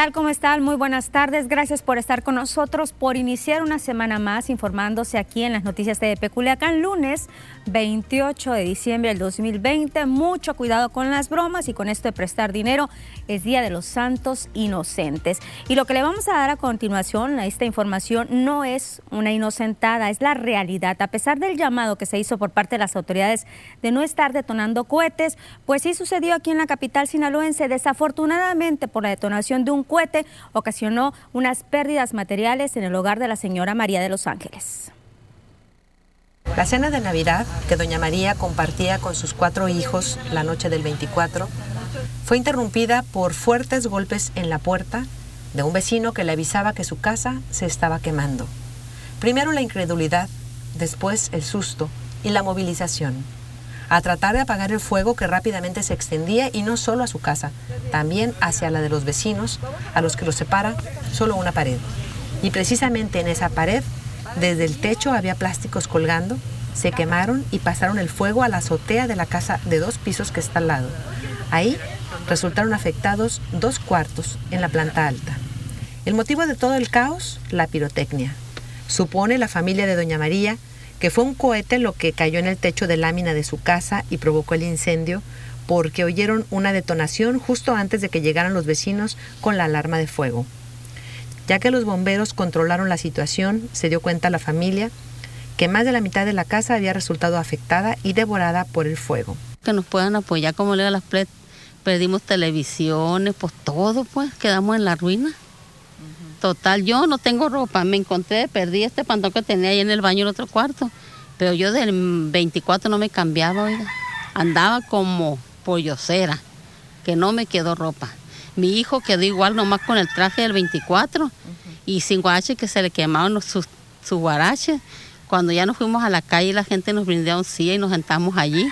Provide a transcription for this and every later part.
¿Qué tal? ¿Cómo están? Muy buenas tardes. Gracias por estar con nosotros, por iniciar una semana más informándose aquí en las noticias de Peculiacán, lunes 28 de diciembre del 2020. Mucho cuidado con las bromas y con esto de prestar dinero. Es Día de los Santos Inocentes. Y lo que le vamos a dar a continuación a esta información no es una inocentada, es la realidad. A pesar del llamado que se hizo por parte de las autoridades de no estar detonando cohetes, pues sí sucedió aquí en la capital sinaloense. Desafortunadamente, por la detonación de un cohete ocasionó unas pérdidas materiales en el hogar de la señora María de los Ángeles. La cena de Navidad que doña María compartía con sus cuatro hijos la noche del 24 fue interrumpida por fuertes golpes en la puerta de un vecino que le avisaba que su casa se estaba quemando. Primero la incredulidad, después el susto y la movilización a tratar de apagar el fuego que rápidamente se extendía y no solo a su casa, también hacia la de los vecinos, a los que los separa solo una pared. Y precisamente en esa pared, desde el techo había plásticos colgando, se quemaron y pasaron el fuego a la azotea de la casa de dos pisos que está al lado. Ahí resultaron afectados dos cuartos en la planta alta. El motivo de todo el caos, la pirotecnia. Supone la familia de Doña María que fue un cohete lo que cayó en el techo de lámina de su casa y provocó el incendio porque oyeron una detonación justo antes de que llegaran los vecinos con la alarma de fuego. Ya que los bomberos controlaron la situación, se dio cuenta la familia que más de la mitad de la casa había resultado afectada y devorada por el fuego. Que nos puedan apoyar como le las perdimos televisiones, pues todo, pues quedamos en la ruina. Total, yo no tengo ropa, me encontré, perdí este pantalón que tenía ahí en el baño en otro cuarto, pero yo del 24 no me cambiaba, oiga. Andaba como pollocera, que no me quedó ropa. Mi hijo quedó igual nomás con el traje del 24 y sin guarache que se le quemaron sus, sus guaraches. Cuando ya nos fuimos a la calle, la gente nos brindó un silla y nos sentamos allí.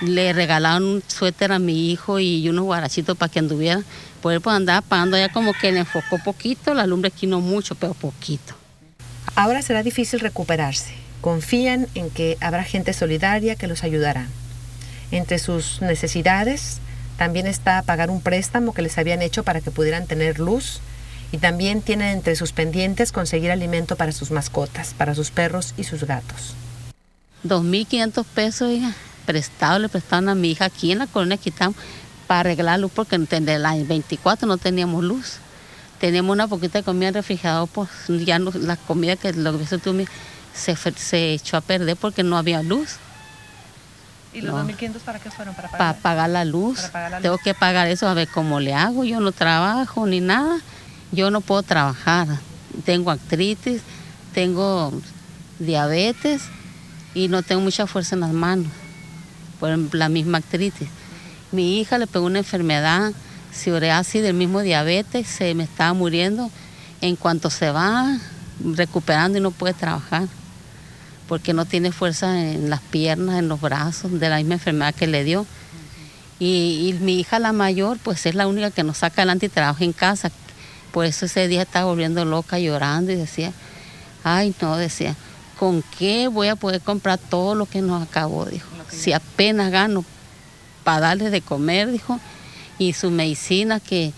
Le regalaron un suéter a mi hijo y unos guarachitos para que anduviera poder pues andar apagando ya como que le enfocó poquito, la lumbre aquí no mucho, pero poquito. Ahora será difícil recuperarse. Confían en que habrá gente solidaria que los ayudará. Entre sus necesidades también está pagar un préstamo que les habían hecho para que pudieran tener luz y también tienen entre sus pendientes conseguir alimento para sus mascotas, para sus perros y sus gatos. 2.500 pesos, hija, prestado, le prestaron a mi hija aquí en la colonia Quitamos para arreglar luz porque en el año 24 no teníamos luz. Teníamos una poquita de comida en refrigerador, pues ya no, la comida que lo que tú se, se echó a perder porque no había luz. ¿Y los 2.500 para qué fueron? Para pagar, para pagar la luz. Tengo que pagar eso a ver cómo le hago. Yo no trabajo ni nada. Yo no puedo trabajar. Tengo artritis, tengo diabetes y no tengo mucha fuerza en las manos por la misma artritis. Mi hija le pegó una enfermedad, psoriasis del mismo diabetes, se me estaba muriendo. En cuanto se va recuperando y no puede trabajar, porque no tiene fuerza en las piernas, en los brazos, de la misma enfermedad que le dio. Y, mi hija la mayor, pues es la única que nos saca adelante y trabaja en casa. Por eso ese día estaba volviendo loca, llorando y decía, ay no, decía, ¿con qué voy a poder comprar todo lo que nos acabó? Dijo, si apenas gano para darles de comer, dijo, y su medicina que,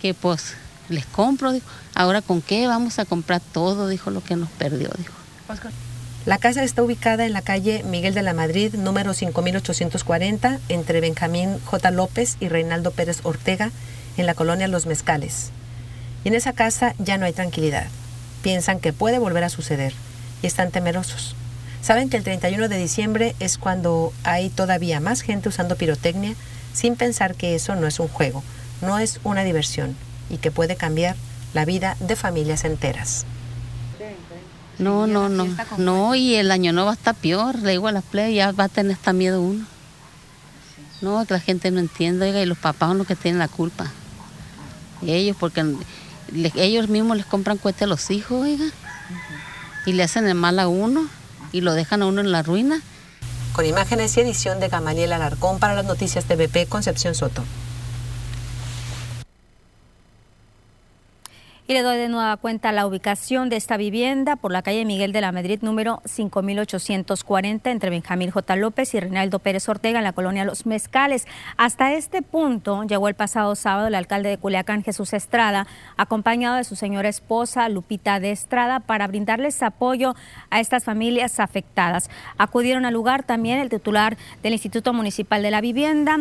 que pues les compro, dijo. Ahora con qué vamos a comprar todo, dijo, lo que nos perdió, dijo. La casa está ubicada en la calle Miguel de la Madrid, número 5840, entre Benjamín J. López y Reinaldo Pérez Ortega, en la colonia Los Mezcales. Y en esa casa ya no hay tranquilidad. Piensan que puede volver a suceder y están temerosos. Saben que el 31 de diciembre es cuando hay todavía más gente usando pirotecnia sin pensar que eso no es un juego, no es una diversión y que puede cambiar la vida de familias enteras. No, no, no, no, y el año no va a estar peor, le digo a las play, ya va a tener hasta miedo uno. No, que la gente no entiende, y los papás son los que tienen la culpa. ellos, porque ellos mismos les compran cuesta a los hijos, oiga, y le hacen el mal a uno y lo dejan a uno en la ruina. Con imágenes y edición de Gamaliel Alarcón para las noticias TVP Concepción Soto. Le doy de nueva cuenta la ubicación de esta vivienda por la calle Miguel de la Madrid, número 5840, entre Benjamín J. López y Reinaldo Pérez Ortega, en la colonia Los Mezcales. Hasta este punto llegó el pasado sábado el alcalde de Culiacán, Jesús Estrada, acompañado de su señora esposa, Lupita de Estrada, para brindarles apoyo a estas familias afectadas. Acudieron al lugar también el titular del Instituto Municipal de la Vivienda,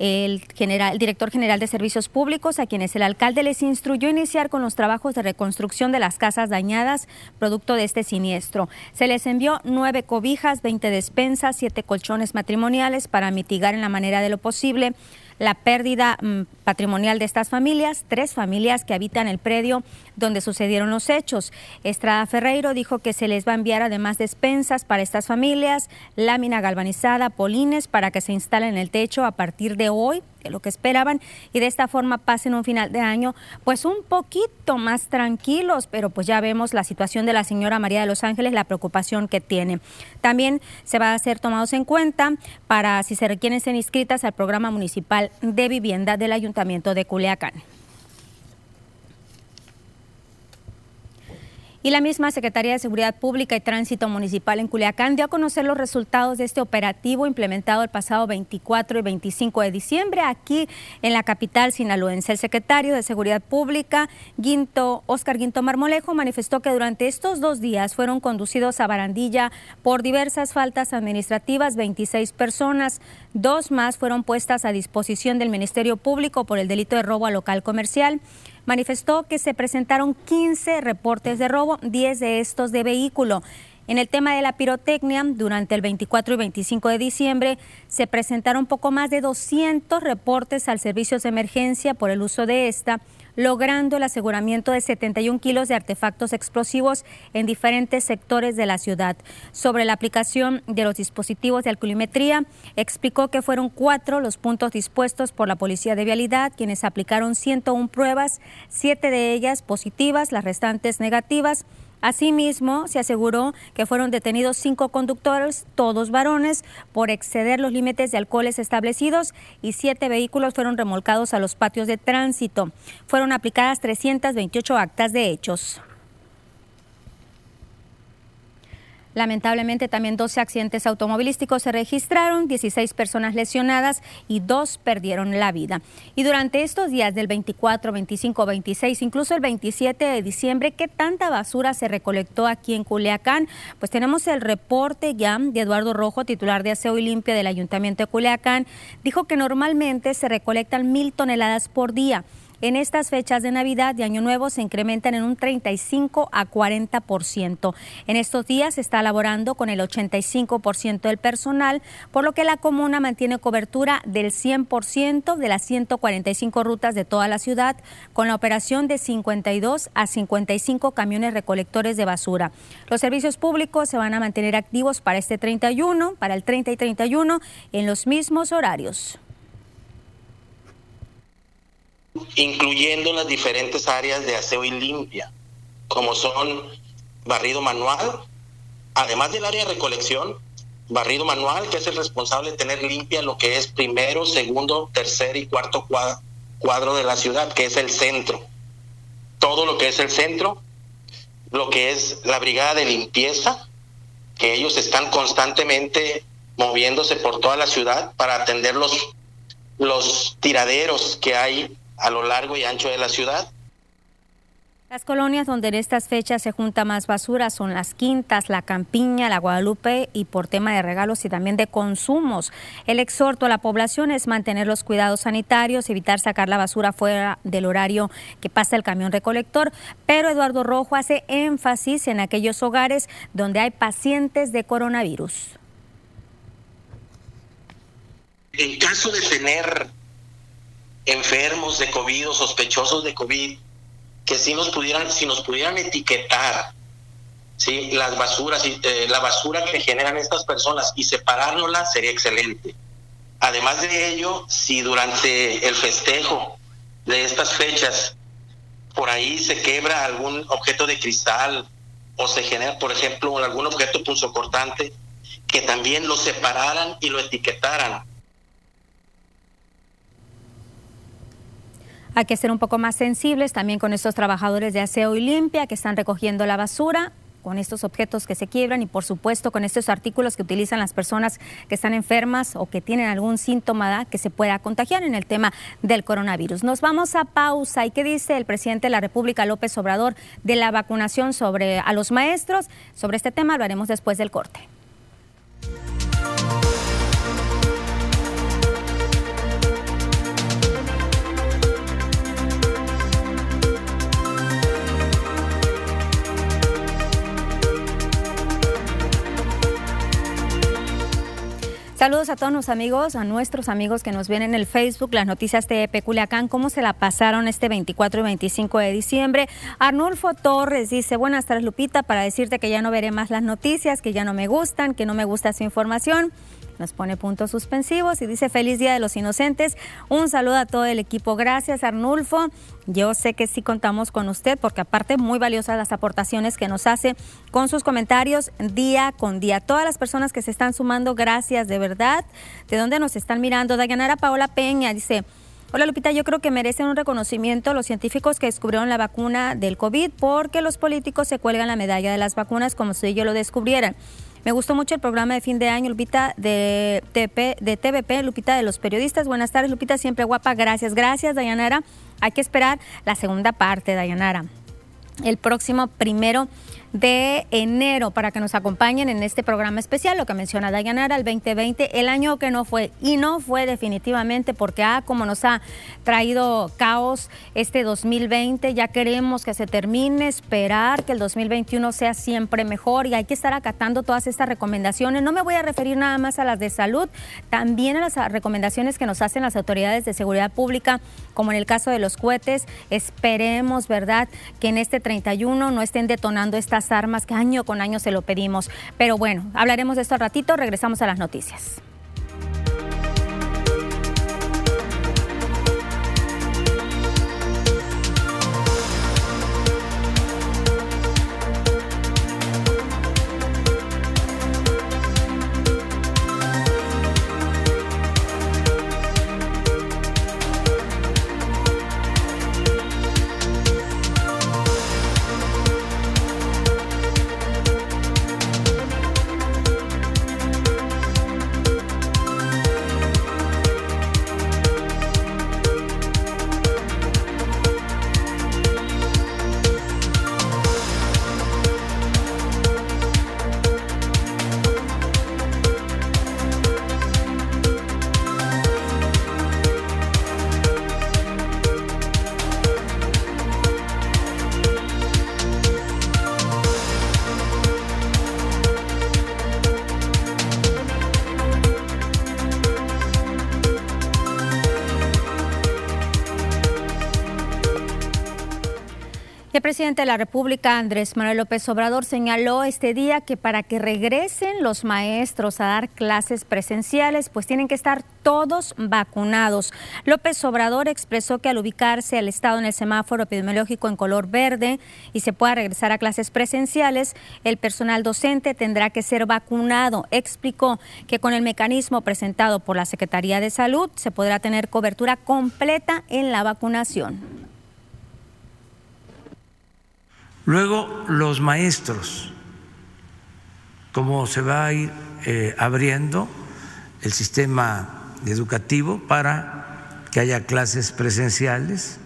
el, general, director general de Servicios Públicos, a quienes el alcalde les instruyó iniciar con los trabajos de reconstrucción de las casas dañadas producto de este siniestro. Se les envió nueve cobijas, 20 despensas, siete colchones matrimoniales para mitigar en la manera de lo posible la pérdida mm, patrimonial de estas familias, tres familias que habitan el predio donde sucedieron los hechos. Estrada Ferreiro dijo que se les va a enviar además despensas para estas familias, lámina galvanizada, polines para que se instalen en el techo a partir de hoy lo que esperaban y de esta forma pasen un final de año pues un poquito más tranquilos, pero pues ya vemos la situación de la señora María de los Ángeles, la preocupación que tiene. También se va a ser tomados en cuenta para si se requieren ser inscritas al programa municipal de vivienda del Ayuntamiento de Culiacán. Y la misma Secretaría de Seguridad Pública y Tránsito Municipal en Culiacán dio a conocer los resultados de este operativo implementado el pasado 24 y 25 de diciembre aquí en la capital sinaloense. El secretario de Seguridad Pública, Guinto, Oscar Guinto Marmolejo, manifestó que durante estos dos días fueron conducidos a Barandilla por diversas faltas administrativas 26 personas. Dos más fueron puestas a disposición del Ministerio Público por el delito de robo a local comercial manifestó que se presentaron 15 reportes de robo, 10 de estos de vehículo. En el tema de la pirotecnia, durante el 24 y 25 de diciembre se presentaron poco más de 200 reportes al servicio de emergencia por el uso de esta logrando el aseguramiento de 71 kilos de artefactos explosivos en diferentes sectores de la ciudad. Sobre la aplicación de los dispositivos de alcoholimetría, explicó que fueron cuatro los puntos dispuestos por la Policía de Vialidad, quienes aplicaron 101 pruebas, siete de ellas positivas, las restantes negativas Asimismo, se aseguró que fueron detenidos cinco conductores, todos varones, por exceder los límites de alcoholes establecidos y siete vehículos fueron remolcados a los patios de tránsito. Fueron aplicadas 328 actas de hechos. Lamentablemente también 12 accidentes automovilísticos se registraron, 16 personas lesionadas y dos perdieron la vida. Y durante estos días del 24, 25, 26, incluso el 27 de diciembre, ¿qué tanta basura se recolectó aquí en Culiacán? Pues tenemos el reporte ya de Eduardo Rojo, titular de Aseo y Limpia del Ayuntamiento de Culiacán. Dijo que normalmente se recolectan mil toneladas por día. En estas fechas de Navidad y Año Nuevo se incrementan en un 35 a 40%. En estos días se está elaborando con el 85% del personal, por lo que la comuna mantiene cobertura del 100% de las 145 rutas de toda la ciudad, con la operación de 52 a 55 camiones recolectores de basura. Los servicios públicos se van a mantener activos para este 31, para el 30 y 31, en los mismos horarios incluyendo las diferentes áreas de aseo y limpia, como son barrido manual, además del área de recolección, barrido manual, que es el responsable de tener limpia lo que es primero, segundo, tercer y cuarto cuadro de la ciudad, que es el centro. Todo lo que es el centro, lo que es la brigada de limpieza, que ellos están constantemente moviéndose por toda la ciudad para atender los, los tiraderos que hay a lo largo y ancho de la ciudad. Las colonias donde en estas fechas se junta más basura son las Quintas, la Campiña, la Guadalupe y por tema de regalos y también de consumos. El exhorto a la población es mantener los cuidados sanitarios, evitar sacar la basura fuera del horario que pasa el camión recolector, pero Eduardo Rojo hace énfasis en aquellos hogares donde hay pacientes de coronavirus. En caso de tener enfermos de COVID o sospechosos de COVID, que si nos pudieran, si nos pudieran etiquetar ¿sí? las basuras, eh, la basura que generan estas personas y separárnosla sería excelente. Además de ello, si durante el festejo de estas fechas por ahí se quebra algún objeto de cristal o se genera, por ejemplo, algún objeto cortante que también lo separaran y lo etiquetaran Hay que ser un poco más sensibles también con estos trabajadores de aseo y limpia que están recogiendo la basura con estos objetos que se quiebran y por supuesto con estos artículos que utilizan las personas que están enfermas o que tienen algún síntoma que se pueda contagiar en el tema del coronavirus. Nos vamos a pausa. ¿Y qué dice el presidente de la República, López Obrador, de la vacunación sobre a los maestros? Sobre este tema lo haremos después del corte. Saludos a todos los amigos, a nuestros amigos que nos ven en el Facebook, las noticias de Peculiacán, cómo se la pasaron este 24 y 25 de diciembre. Arnulfo Torres dice, buenas tardes Lupita, para decirte que ya no veré más las noticias, que ya no me gustan, que no me gusta su información nos pone puntos suspensivos y dice feliz día de los inocentes. Un saludo a todo el equipo. Gracias Arnulfo. Yo sé que sí contamos con usted porque aparte muy valiosas las aportaciones que nos hace con sus comentarios día con día. Todas las personas que se están sumando, gracias de verdad. ¿De dónde nos están mirando? Dayanara Paola Peña dice... Hola Lupita, yo creo que merecen un reconocimiento los científicos que descubrieron la vacuna del COVID porque los políticos se cuelgan la medalla de las vacunas como si ellos lo descubrieran. Me gustó mucho el programa de fin de año, Lupita, de, TP, de TVP, Lupita, de los periodistas. Buenas tardes, Lupita, siempre guapa. Gracias, gracias, Dayanara. Hay que esperar la segunda parte, Dayanara. El próximo primero de enero para que nos acompañen en este programa especial, lo que menciona Dayanara, el 2020, el año que no fue, y no fue definitivamente porque, ah, como nos ha traído caos este 2020, ya queremos que se termine, esperar que el 2021 sea siempre mejor y hay que estar acatando todas estas recomendaciones. No me voy a referir nada más a las de salud, también a las recomendaciones que nos hacen las autoridades de seguridad pública, como en el caso de los cohetes. Esperemos, ¿verdad?, que en este 31 no estén detonando estas armas que año con año se lo pedimos. Pero bueno, hablaremos de esto al ratito, regresamos a las noticias. Presidente de la República, Andrés Manuel López Obrador, señaló este día que para que regresen los maestros a dar clases presenciales, pues tienen que estar todos vacunados. López Obrador expresó que al ubicarse el Estado en el semáforo epidemiológico en color verde y se pueda regresar a clases presenciales, el personal docente tendrá que ser vacunado. Explicó que con el mecanismo presentado por la Secretaría de Salud se podrá tener cobertura completa en la vacunación. Luego, los maestros, cómo se va a ir eh, abriendo el sistema educativo para que haya clases presenciales,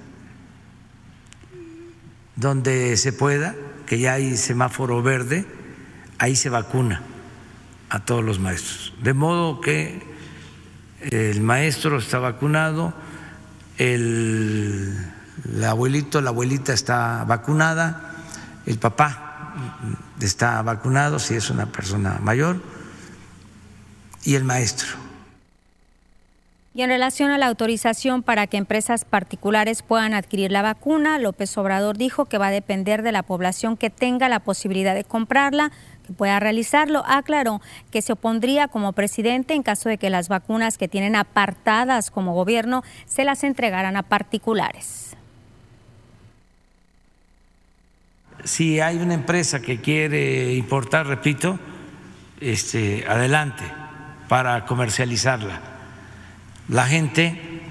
donde se pueda, que ya hay semáforo verde, ahí se vacuna a todos los maestros. De modo que el maestro está vacunado, el, el abuelito, la abuelita está vacunada, el papá está vacunado si es una persona mayor y el maestro. Y en relación a la autorización para que empresas particulares puedan adquirir la vacuna, López Obrador dijo que va a depender de la población que tenga la posibilidad de comprarla, que pueda realizarlo. Aclaró que se opondría como presidente en caso de que las vacunas que tienen apartadas como gobierno se las entregaran a particulares. Si hay una empresa que quiere importar, repito, este, adelante para comercializarla. La gente,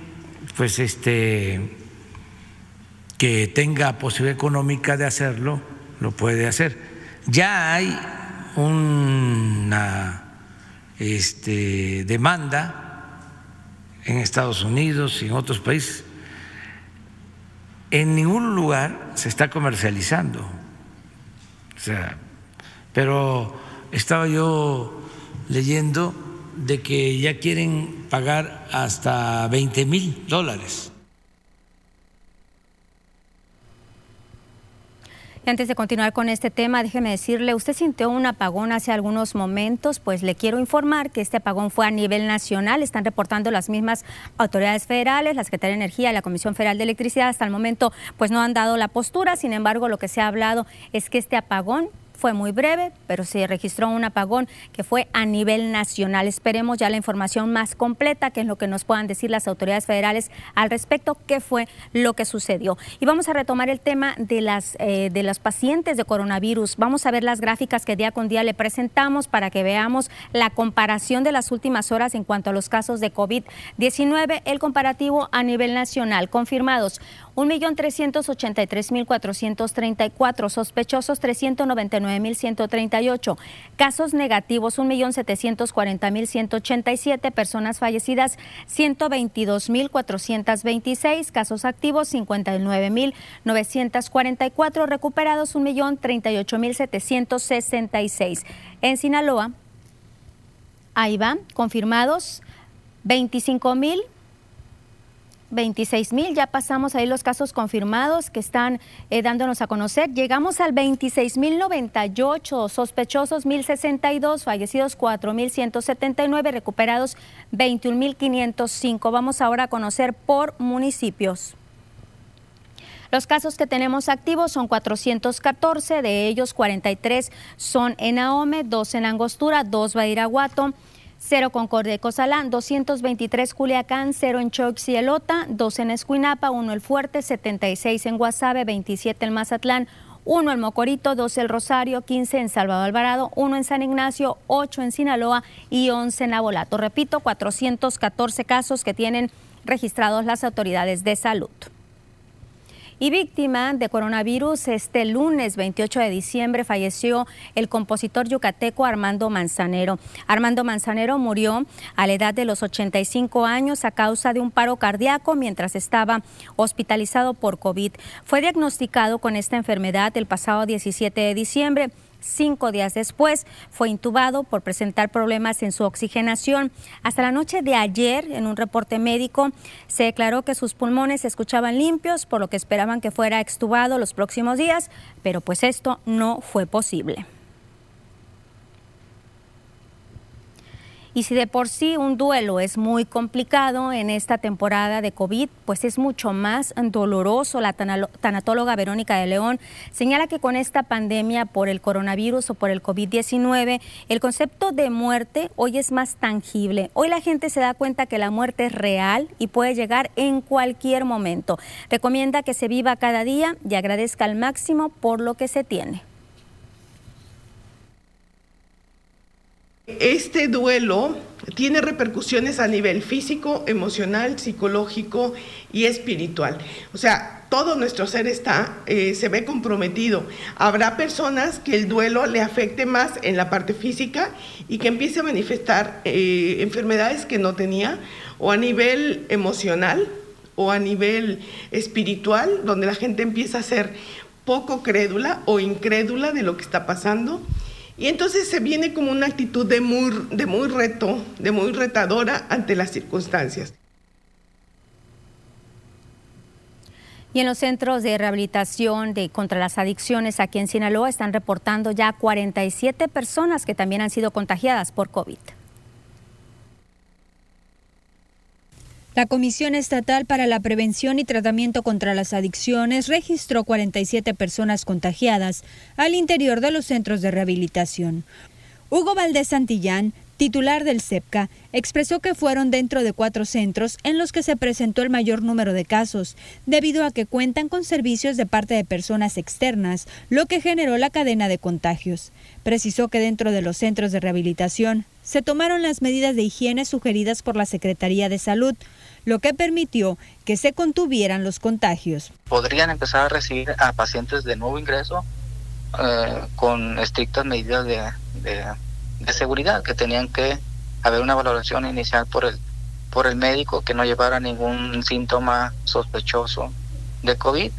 pues, este, que tenga posibilidad económica de hacerlo, lo puede hacer. Ya hay una este, demanda en Estados Unidos y en otros países. En ningún lugar se está comercializando. Sea, pero estaba yo leyendo de que ya quieren pagar hasta 20 mil dólares Antes de continuar con este tema, déjeme decirle, usted sintió un apagón hace algunos momentos, pues le quiero informar que este apagón fue a nivel nacional, están reportando las mismas autoridades federales, la Secretaría de Energía y la Comisión Federal de Electricidad, hasta el momento pues no han dado la postura, sin embargo lo que se ha hablado es que este apagón fue muy breve, pero se registró un apagón que fue a nivel nacional. Esperemos ya la información más completa, que es lo que nos puedan decir las autoridades federales al respecto, qué fue lo que sucedió. Y vamos a retomar el tema de las eh, de los pacientes de coronavirus. Vamos a ver las gráficas que día con día le presentamos para que veamos la comparación de las últimas horas en cuanto a los casos de COVID-19, el comparativo a nivel nacional. Confirmados 1.383.434, sospechosos 399.138, casos negativos 1.740.187, personas fallecidas 122.426, casos activos 59.944, recuperados 1.038.766. En Sinaloa, ahí va, confirmados 25.000 26 mil, ya pasamos ahí los casos confirmados que están eh, dándonos a conocer. Llegamos al 26 mil 98, sospechosos 1062, fallecidos 4 mil 179, recuperados 21 mil 505. Vamos ahora a conocer por municipios. Los casos que tenemos activos son 414, de ellos 43 son en Ahome, 2 en Angostura, 2 Bairaguato, 0 Concordia y Cozalán, 223 Culiacán, 0 en Choxielota, 2 en Escuinapa, 1 el Fuerte, 76 en Guasave, 27 en Mazatlán, 1 en Mocorito, 2 el Rosario, 15 en Salvador Alvarado, 1 en San Ignacio, 8 en Sinaloa y 11 en Abolato. Repito, 414 casos que tienen registrados las autoridades de salud. Y víctima de coronavirus, este lunes 28 de diciembre falleció el compositor yucateco Armando Manzanero. Armando Manzanero murió a la edad de los 85 años a causa de un paro cardíaco mientras estaba hospitalizado por COVID. Fue diagnosticado con esta enfermedad el pasado 17 de diciembre. Cinco días después fue intubado por presentar problemas en su oxigenación. Hasta la noche de ayer, en un reporte médico, se declaró que sus pulmones se escuchaban limpios, por lo que esperaban que fuera extubado los próximos días, pero pues esto no fue posible. Y si de por sí un duelo es muy complicado en esta temporada de COVID, pues es mucho más doloroso. La tanatóloga Verónica de León señala que con esta pandemia por el coronavirus o por el COVID-19, el concepto de muerte hoy es más tangible. Hoy la gente se da cuenta que la muerte es real y puede llegar en cualquier momento. Recomienda que se viva cada día y agradezca al máximo por lo que se tiene. Este duelo tiene repercusiones a nivel físico, emocional, psicológico y espiritual. O sea, todo nuestro ser está, eh, se ve comprometido. Habrá personas que el duelo le afecte más en la parte física y que empiece a manifestar eh, enfermedades que no tenía, o a nivel emocional, o a nivel espiritual, donde la gente empieza a ser poco crédula o incrédula de lo que está pasando y entonces se viene como una actitud de muy, de muy reto, de muy retadora ante las circunstancias. Y en los centros de rehabilitación de contra las adicciones aquí en Sinaloa están reportando ya 47 personas que también han sido contagiadas por COVID. La Comisión Estatal para la Prevención y Tratamiento contra las Adicciones registró 47 personas contagiadas al interior de los centros de rehabilitación. Hugo Valdés Santillán, titular del CEPCA, expresó que fueron dentro de cuatro centros en los que se presentó el mayor número de casos, debido a que cuentan con servicios de parte de personas externas, lo que generó la cadena de contagios. Precisó que dentro de los centros de rehabilitación se tomaron las medidas de higiene sugeridas por la Secretaría de Salud, lo que permitió que se contuvieran los contagios. Podrían empezar a recibir a pacientes de nuevo ingreso eh, con estrictas medidas de, de, seguridad, que tenían que haber una valoración inicial por el, por el médico que no llevara ningún síntoma sospechoso de COVID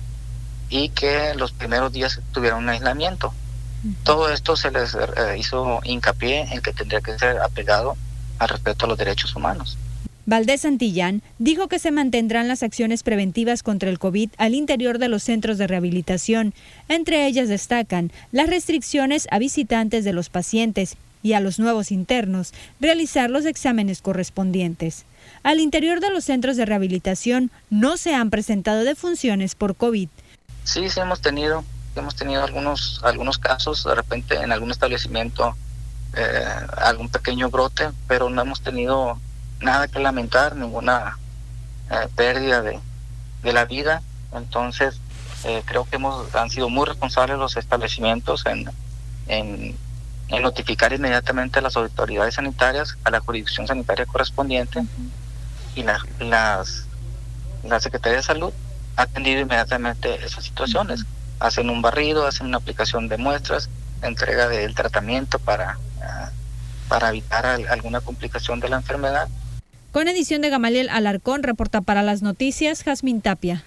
y que los primeros días tuvieran un aislamiento. Todo esto se les eh, hizo hincapié en que tendría que ser apegado al respeto a los derechos humanos. Valdés Santillán dijo que se mantendrán las acciones preventivas contra el COVID al interior de los centros de rehabilitación. Entre ellas destacan las restricciones a visitantes de los pacientes y a los nuevos internos, realizar los exámenes correspondientes. Al interior de los centros de rehabilitación no se han presentado defunciones por COVID. Sí, sí hemos tenido, hemos tenido algunos, algunos casos, de repente en algún establecimiento, eh, algún pequeño brote, pero no hemos tenido nada que lamentar, ninguna eh, pérdida de, la vida. Entonces, eh, creo que hemos han sido muy responsables los establecimientos en, en, notificar inmediatamente a las autoridades sanitarias, a la jurisdicción sanitaria correspondiente y la, las, la Secretaría de Salud ha atendido inmediatamente esas situaciones. Hacen un barrido, hacen una aplicación de muestras, entrega del tratamiento para, ah, para evitar alguna complicación de la enfermedad con edición de Gamaliel Alarcón, reporta para las noticias Jazmín Tapia.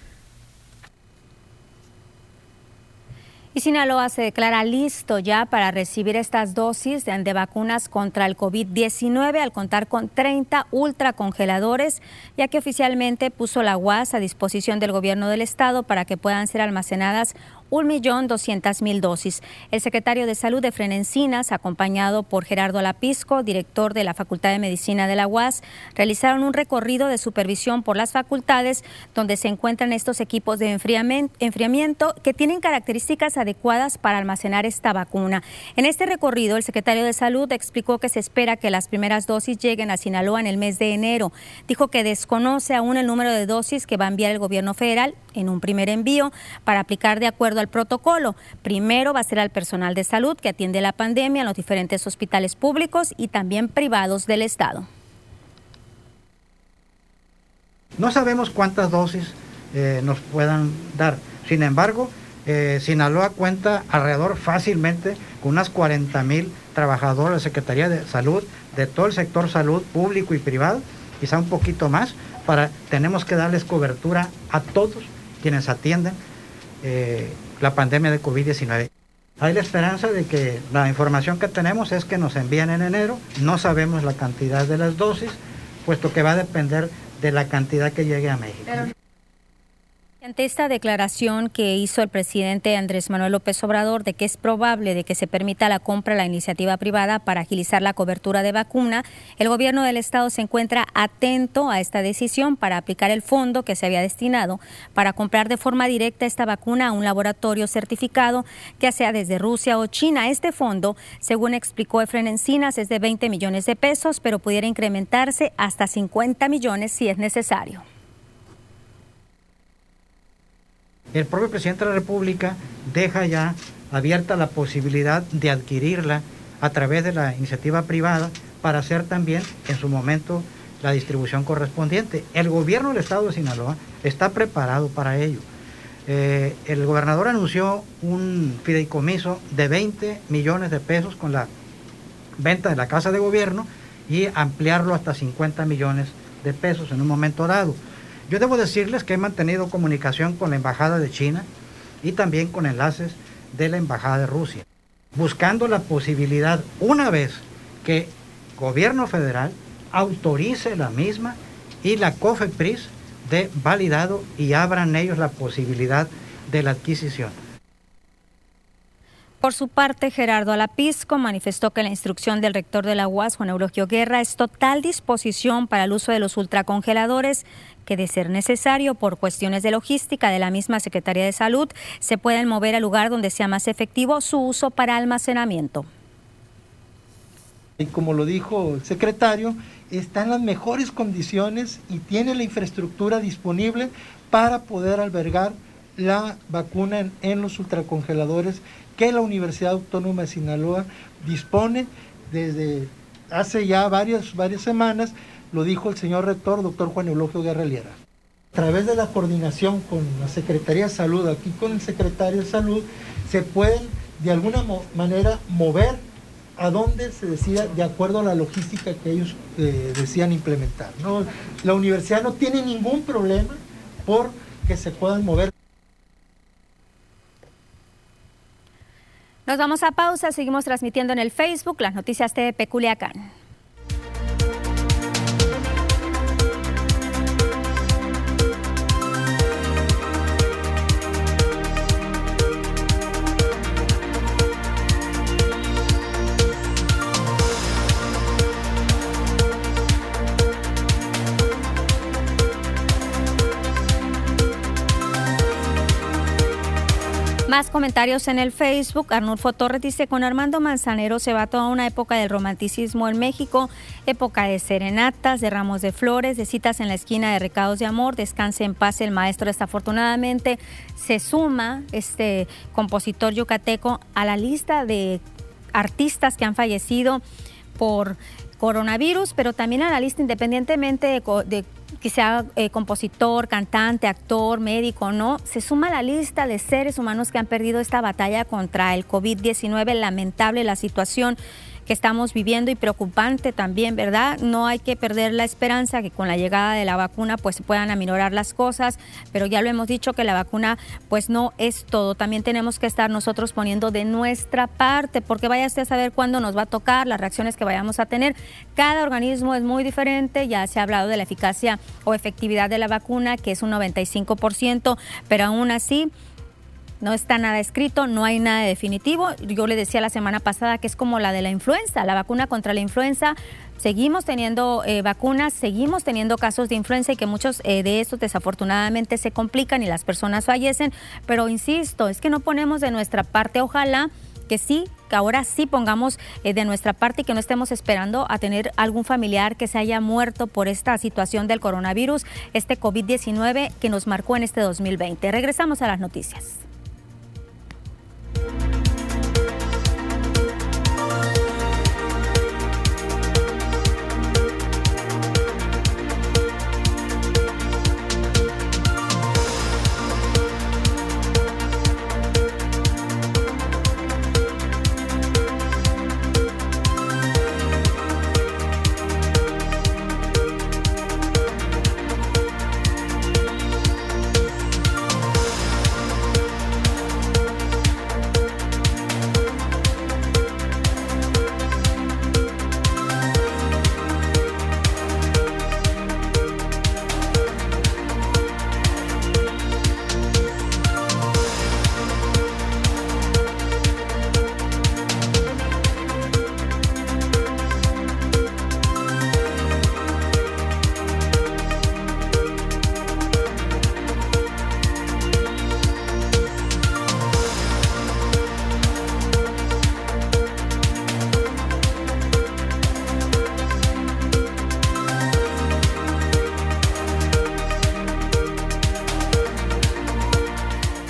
Y Sinaloa se declara listo ya para recibir estas dosis de vacunas contra el COVID-19 al contar con 30 ultracongeladores, ya que oficialmente puso la UAS a disposición del gobierno del estado para que puedan ser almacenadas 1.200.000 dosis. El secretario de Salud de Frenencinas, acompañado por Gerardo Lapisco, director de la Facultad de Medicina de la UAS, realizaron un recorrido de supervisión por las facultades donde se encuentran estos equipos de enfriamiento que tienen características adecuadas para almacenar esta vacuna. En este recorrido, el secretario de Salud explicó que se espera que las primeras dosis lleguen a Sinaloa en el mes de enero. Dijo que desconoce aún el número de dosis que va a enviar el gobierno federal en un primer envío para aplicar de acuerdo al protocolo. Primero va a ser al personal de salud que atiende la pandemia en los diferentes hospitales públicos y también privados del Estado. No sabemos cuántas dosis eh, nos puedan dar. Sin embargo, eh, Sinaloa cuenta alrededor fácilmente con unas 40 mil trabajadores de Secretaría de Salud, de todo el sector salud público y privado, quizá un poquito más, para tenemos que darles cobertura a todos quienes atienden eh, la pandemia de COVID-19. Hay la esperanza de que la información que tenemos es que nos envíen en enero. No sabemos la cantidad de las dosis, puesto que va a depender de la cantidad que llegue a México. Ante esta declaración que hizo el presidente Andrés Manuel López Obrador de que es probable de que se permita la compra de la iniciativa privada para agilizar la cobertura de vacuna, el gobierno del estado se encuentra atento a esta decisión para aplicar el fondo que se había destinado para comprar de forma directa esta vacuna a un laboratorio certificado, ya sea desde Rusia o China. Este fondo, según explicó Efren Encinas, es de 20 millones de pesos, pero pudiera incrementarse hasta 50 millones si es necesario. El propio presidente de la República deja ya abierta la posibilidad de adquirirla a través de la iniciativa privada para hacer también en su momento la distribución correspondiente. El gobierno del estado de Sinaloa está preparado para ello. Eh, el gobernador anunció un fideicomiso de 20 millones de pesos con la venta de la casa de gobierno y ampliarlo hasta 50 millones de pesos en un momento dado. Yo debo decirles que he mantenido comunicación con la Embajada de China y también con enlaces de la Embajada de Rusia, buscando la posibilidad, una vez que gobierno federal autorice la misma y la COFEPRIS de validado y abran ellos la posibilidad de la adquisición. Por su parte, Gerardo Alapisco manifestó que la instrucción del rector de la UAS, Juan Eulogio Guerra, es total disposición para el uso de los ultracongeladores que de ser necesario por cuestiones de logística de la misma Secretaría de Salud se pueden mover al lugar donde sea más efectivo su uso para almacenamiento. Y como lo dijo el secretario, está en las mejores condiciones y tiene la infraestructura disponible para poder albergar la vacuna en, en los ultracongeladores que la Universidad Autónoma de Sinaloa dispone desde hace ya varias, varias semanas lo dijo el señor rector, doctor Juan Eulogio Guerra. A través de la coordinación con la Secretaría de Salud, aquí con el secretario de Salud, se pueden de alguna manera mover a donde se decida de acuerdo a la logística que ellos eh, decían implementar. ¿no? La universidad no tiene ningún problema por que se puedan mover. Nos vamos a pausa, seguimos transmitiendo en el Facebook las noticias de Peculiacán. Más comentarios en el Facebook. Arnulfo Torres dice, con Armando Manzanero se va toda una época del romanticismo en México, época de serenatas, de ramos de flores, de citas en la esquina de recados de amor, descanse en paz el maestro. Desafortunadamente se suma este compositor yucateco a la lista de artistas que han fallecido por coronavirus, pero también a la lista independientemente de, de que eh, compositor, cantante, actor, médico, no, se suma a la lista de seres humanos que han perdido esta batalla contra el COVID-19. Lamentable la situación que estamos viviendo y preocupante también, ¿verdad? No hay que perder la esperanza que con la llegada de la vacuna pues se puedan aminorar las cosas, pero ya lo hemos dicho que la vacuna pues no es todo. También tenemos que estar nosotros poniendo de nuestra parte, porque vaya a saber cuándo nos va a tocar, las reacciones que vayamos a tener. Cada organismo es muy diferente, ya se ha hablado de la eficacia o efectividad de la vacuna, que es un 95%, pero aún así no está nada escrito, no hay nada definitivo. Yo le decía la semana pasada que es como la de la influenza, la vacuna contra la influenza. Seguimos teniendo eh, vacunas, seguimos teniendo casos de influenza y que muchos eh, de estos desafortunadamente se complican y las personas fallecen. Pero insisto, es que no ponemos de nuestra parte, ojalá que sí, que ahora sí pongamos eh, de nuestra parte y que no estemos esperando a tener algún familiar que se haya muerto por esta situación del coronavirus, este COVID-19 que nos marcó en este 2020. Regresamos a las noticias.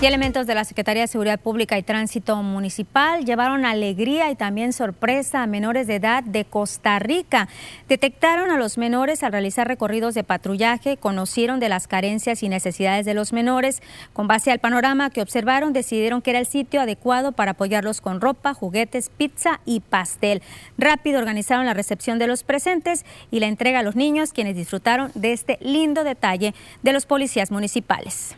Elementos de la Secretaría de Seguridad Pública y Tránsito Municipal llevaron alegría y también sorpresa a menores de edad de Costa Rica. Detectaron a los menores al realizar recorridos de patrullaje, conocieron de las carencias y necesidades de los menores. Con base al panorama que observaron, decidieron que era el sitio adecuado para apoyarlos con ropa, juguetes, pizza y pastel. Rápido organizaron la recepción de los presentes y la entrega a los niños, quienes disfrutaron de este lindo detalle de los policías municipales.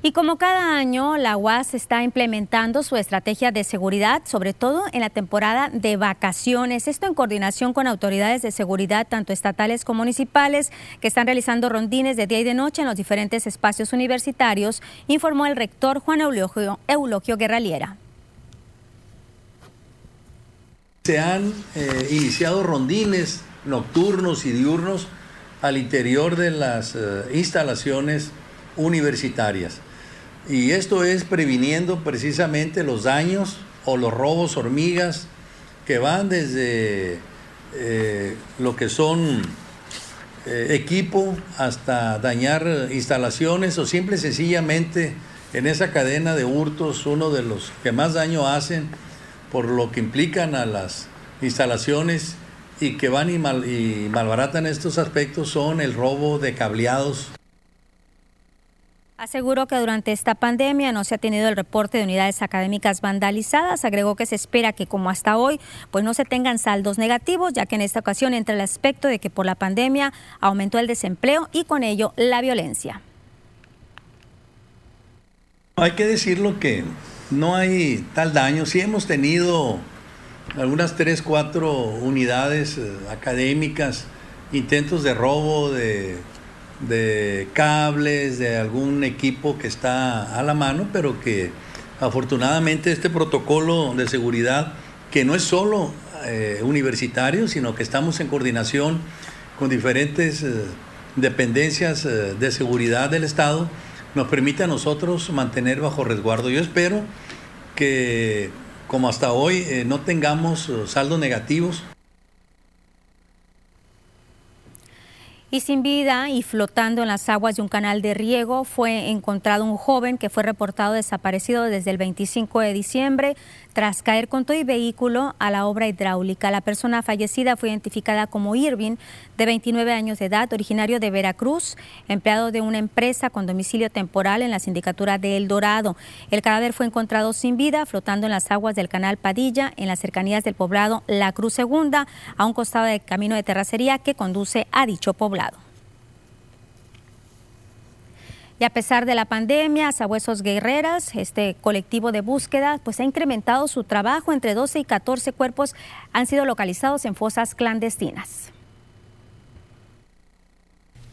Y como cada año, la UAS está implementando su estrategia de seguridad, sobre todo en la temporada de vacaciones. Esto en coordinación con autoridades de seguridad, tanto estatales como municipales, que están realizando rondines de día y de noche en los diferentes espacios universitarios, informó el rector Juan Eulogio, Eulogio Guerraliera. Se han eh, iniciado rondines nocturnos y diurnos al interior de las eh, instalaciones universitarias. Y esto es previniendo precisamente los daños o los robos hormigas que van desde eh, lo que son eh, equipo hasta dañar instalaciones o simple y sencillamente en esa cadena de hurtos uno de los que más daño hacen por lo que implican a las instalaciones y que van y, mal, y malbaratan estos aspectos son el robo de cableados Aseguró que durante esta pandemia no se ha tenido el reporte de unidades académicas vandalizadas. Agregó que se espera que como hasta hoy, pues no se tengan saldos negativos, ya que en esta ocasión entra el aspecto de que por la pandemia aumentó el desempleo y con ello la violencia. Hay que decirlo que no hay tal daño. Sí hemos tenido algunas tres, cuatro unidades eh, académicas, intentos de robo de de cables, de algún equipo que está a la mano, pero que afortunadamente este protocolo de seguridad, que no es solo eh, universitario, sino que estamos en coordinación con diferentes eh, dependencias eh, de seguridad del Estado, nos permite a nosotros mantener bajo resguardo. Yo espero que, como hasta hoy, no tengamos saldos negativos. Y sin vida y flotando en las aguas de un canal de riego fue encontrado un joven que fue reportado desaparecido desde el 25 de diciembre tras caer con todo y vehículo a la obra hidráulica. La persona fallecida fue identificada como Irving, de 29 años de edad, originario de Veracruz, empleado de una empresa con domicilio temporal en la sindicatura de El Dorado. El cadáver fue encontrado sin vida, flotando en las aguas del canal Padilla, en las cercanías del poblado La Cruz Segunda, a un costado del camino de terracería que conduce a dicho poblado. Y a pesar de la pandemia, Sabuesos Guerreras, este colectivo de búsqueda, pues ha incrementado su trabajo. Entre 12 y 14 cuerpos han sido localizados en fosas clandestinas.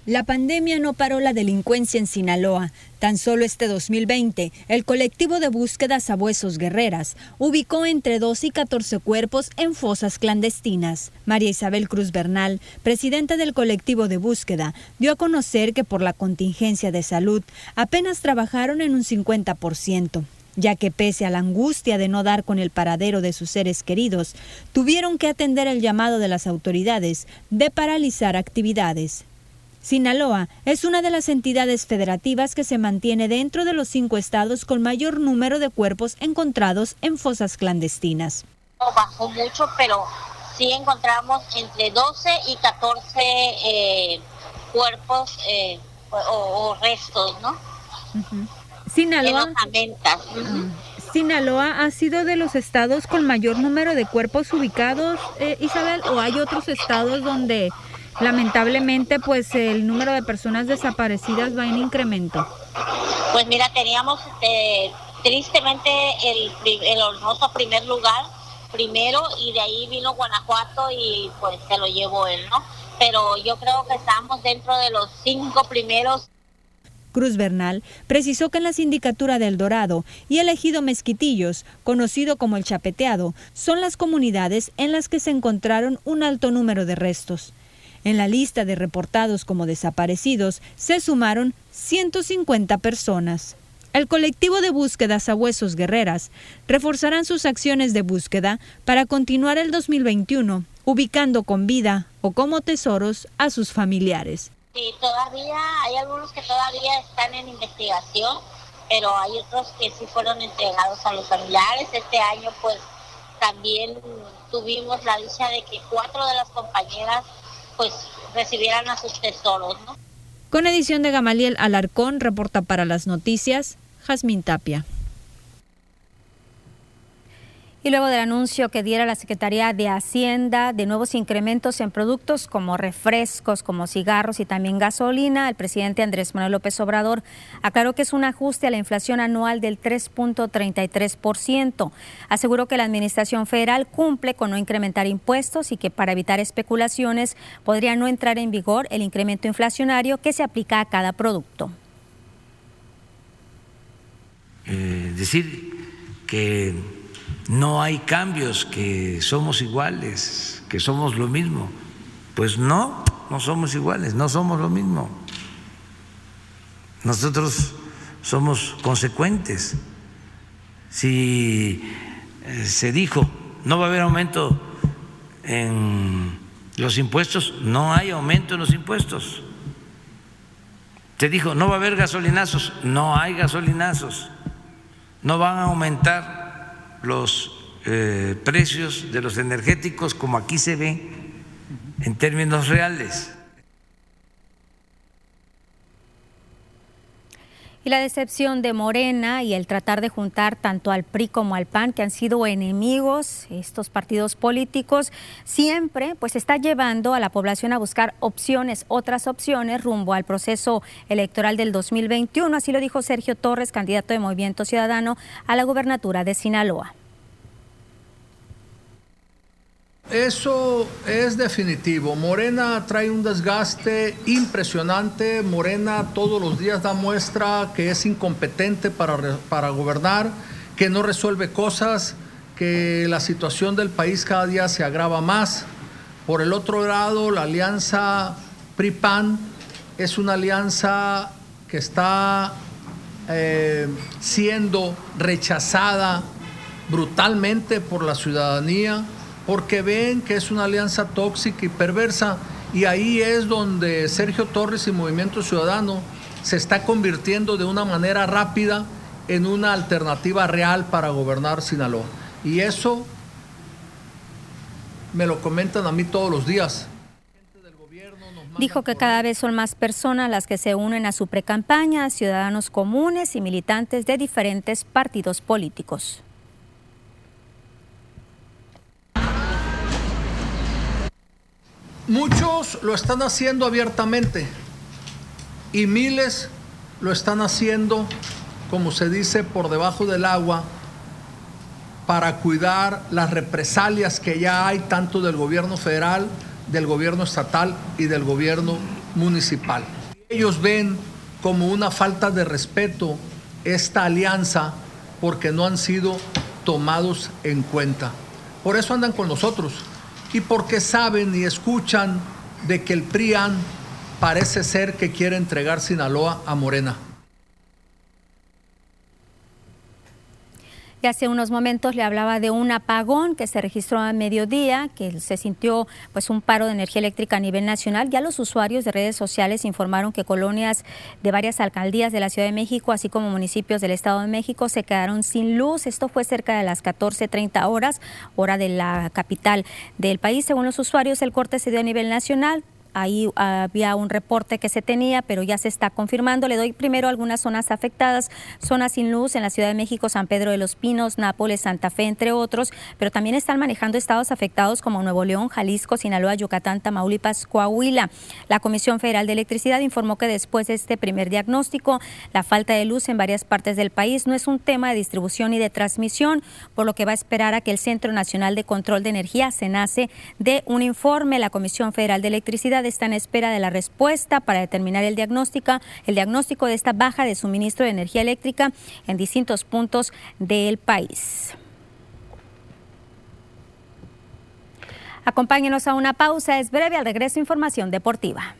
La pandemia no paró la delincuencia en Sinaloa. Tan solo este 2020, el colectivo de búsqueda Sabuesos Guerreras ubicó entre 2 y 14 cuerpos en fosas clandestinas. María Isabel Cruz Bernal, presidenta del colectivo de búsqueda, dio a conocer que por la contingencia de salud apenas trabajaron en un 50% ya que pese a la angustia de no dar con el paradero de sus seres queridos, tuvieron que atender el llamado de las autoridades de paralizar actividades. Sinaloa es una de las entidades federativas que se mantiene dentro de los cinco estados con mayor número de cuerpos encontrados en fosas clandestinas. Bajó mucho, pero sí encontramos entre 12 y 14 eh, cuerpos eh, o, restos, ¿no? Sinaloa. Sinaloa ha sido de los estados con mayor número de cuerpos ubicados, eh, Isabel, o hay otros estados donde lamentablemente pues el número de personas desaparecidas va en incremento. Pues mira, teníamos este, tristemente el, el hermoso primer lugar primero y de ahí vino Guanajuato y pues se lo llevó él, ¿no? Pero yo creo que estamos dentro de los cinco primeros. Cruz Bernal precisó que en la sindicatura del Dorado y el ejido Mezquitillos, conocido como el Chapeteado, son las comunidades en las que se encontraron un alto número de restos. En la lista de reportados como desaparecidos se sumaron 150 personas. El colectivo de búsqueda Sabuesos Guerreras reforzarán sus acciones de búsqueda para continuar el 2021, ubicando con vida o como tesoros a sus familiares. Sí, todavía hay algunos que todavía están en investigación, pero hay otros que sí fueron entregados a los familiares. Este año pues también tuvimos la dicha de que cuatro de las compañeras pues recibieran a sus tesoros. ¿no? Con edición de Gamaliel Alarcón, reporta para las noticias Jazmín Tapia. Y luego del anuncio que diera la Secretaría de Hacienda de nuevos incrementos en productos como refrescos, como cigarros y también gasolina, el presidente Andrés Manuel López Obrador aclaró que es un ajuste a la inflación anual del 3.33%. Aseguró que la Administración Federal cumple con no incrementar impuestos y que para evitar especulaciones podría no entrar en vigor el incremento inflacionario que se aplica a cada producto. Eh, decir que no hay cambios, que somos iguales, que somos lo mismo. Pues no, no somos iguales, no somos lo mismo. Nosotros somos consecuentes. Si eh, se dijo no va a haber aumento en los impuestos, no hay aumento en los impuestos. Se dijo no va a haber gasolinazos, no hay gasolinazos. No van a aumentar los eh, precios de los energéticos como aquí se ve, en términos reales. Y la decepción de Morena y el tratar de juntar tanto al PRI como al PAN, que han sido enemigos, estos partidos políticos, siempre pues está llevando a la población a buscar opciones, otras opciones rumbo al proceso electoral del 2021. Así lo dijo Sergio Torres, candidato de Movimiento Ciudadano a la gubernatura de Sinaloa. Eso es definitivo. Morena trae un desgaste impresionante. Morena todos los días da muestra que es incompetente para, para gobernar, que no resuelve cosas, que la situación del país cada día se agrava más. Por el otro lado, la alianza PRI-PAN es una alianza que está eh, siendo rechazada brutalmente por la ciudadanía porque ven que es una alianza tóxica y perversa. Y ahí es donde Sergio Torres y Movimiento Ciudadano se está convirtiendo de una manera rápida en una alternativa real para gobernar Sinaloa. Y eso me lo comentan a mí todos los días. Dijo que cada vez son más personas las que se unen a su precampaña, ciudadanos comunes y militantes de diferentes partidos políticos. Muchos lo están haciendo abiertamente y miles lo están haciendo, como se dice, por debajo del agua para cuidar las represalias que ya hay tanto del gobierno federal, del gobierno estatal y del gobierno municipal. Ellos ven como una falta de respeto esta alianza porque no han sido tomados en cuenta. Por eso andan con nosotros y porque saben y escuchan de que el PRIAN parece ser que quiere entregar Sinaloa a Morena. Hace unos momentos le hablaba de un apagón que se registró a mediodía, que se sintió pues un paro de energía eléctrica a nivel nacional. Ya los usuarios de redes sociales informaron que colonias de varias alcaldías de la Ciudad de México, así como municipios del Estado de México, se quedaron sin luz. Esto fue cerca de las 14:30 horas, hora de la capital del país. Según los usuarios, el corte se dio a nivel nacional. Ahí había un reporte que se tenía, pero ya se está confirmando. Le doy primero algunas zonas afectadas, zonas sin luz en la Ciudad de México, San Pedro de los Pinos, Nápoles, Santa Fe, entre otros, pero también están manejando estados afectados como Nuevo León, Jalisco, Sinaloa, Yucatán, Tamaulipas, Coahuila. La Comisión Federal de Electricidad informó que después de este primer diagnóstico, la falta de luz en varias partes del país no es un tema de distribución y de transmisión, por lo que va a esperar a que el Centro Nacional de Control de Energía, nace de un informe. La Comisión Federal de Electricidad está en espera de la respuesta para determinar el diagnóstico, el diagnóstico de esta baja de suministro de energía eléctrica en distintos puntos del país. Acompáñenos a una pausa, es breve al regreso información deportiva.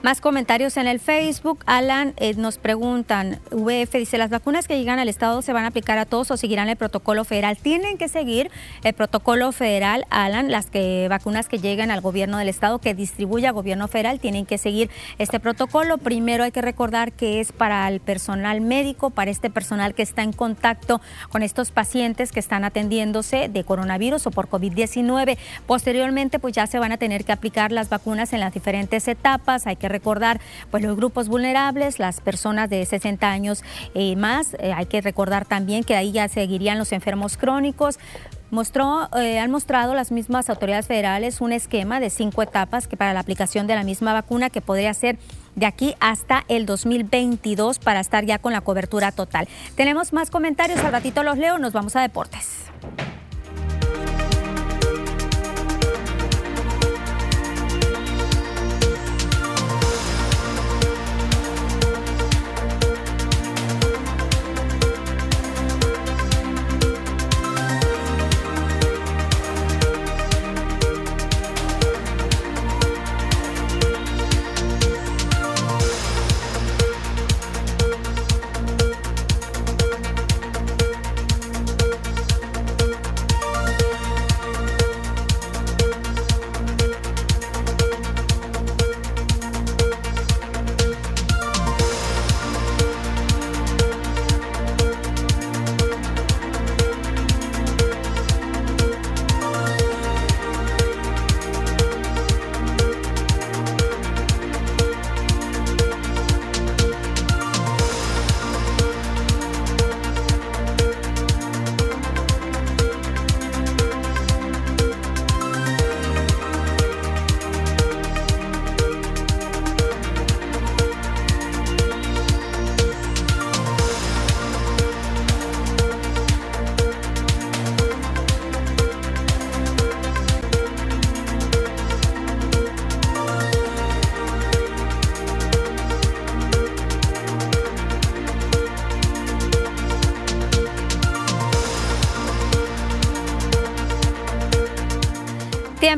Más comentarios en el Facebook. Alan eh, nos preguntan, VF dice, las vacunas que llegan al Estado se van a aplicar a todos o seguirán el protocolo federal. Tienen que seguir el protocolo federal, Alan, las que, vacunas que llegan al gobierno del Estado, que distribuye al gobierno federal, tienen que seguir este protocolo. Primero hay que recordar que es para el personal médico, para este personal que está en contacto con estos pacientes que están atendiéndose de coronavirus o por COVID-19. Posteriormente, pues ya se van a tener que aplicar las vacunas en las diferentes etapas. Hay que recordar pues los grupos vulnerables, las personas de 60 años y más. Eh, hay que recordar también que ahí ya seguirían los enfermos crónicos. Mostró, eh, han mostrado las mismas autoridades federales un esquema de cinco etapas que para la aplicación de la misma vacuna que podría ser de aquí hasta el 2022 para estar ya con la cobertura total. Tenemos más comentarios, al ratito los leo, nos vamos a deportes.